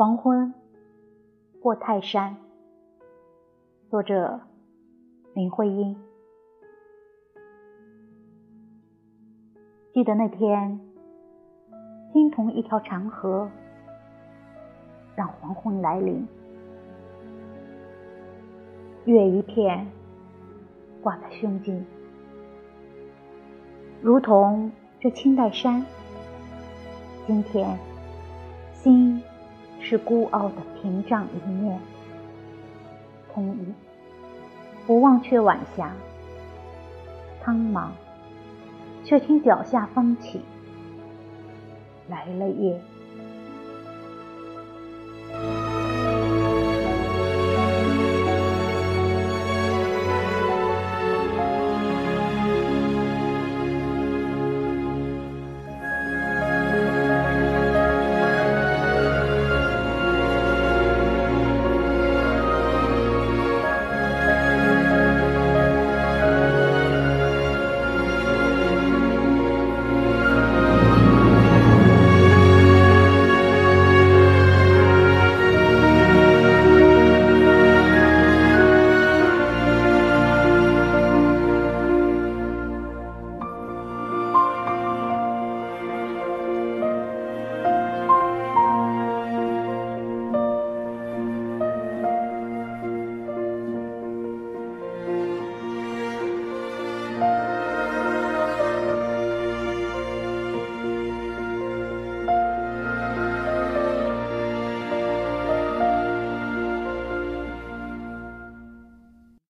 黄昏过泰山，作者林徽因。记得那天，心同一条长河，让黄昏来临，月一片挂在胸襟，如同这青黛山。今天，心。是孤傲的屏障一面，空意，不忘却晚霞，苍茫，却听脚下风起，来了夜。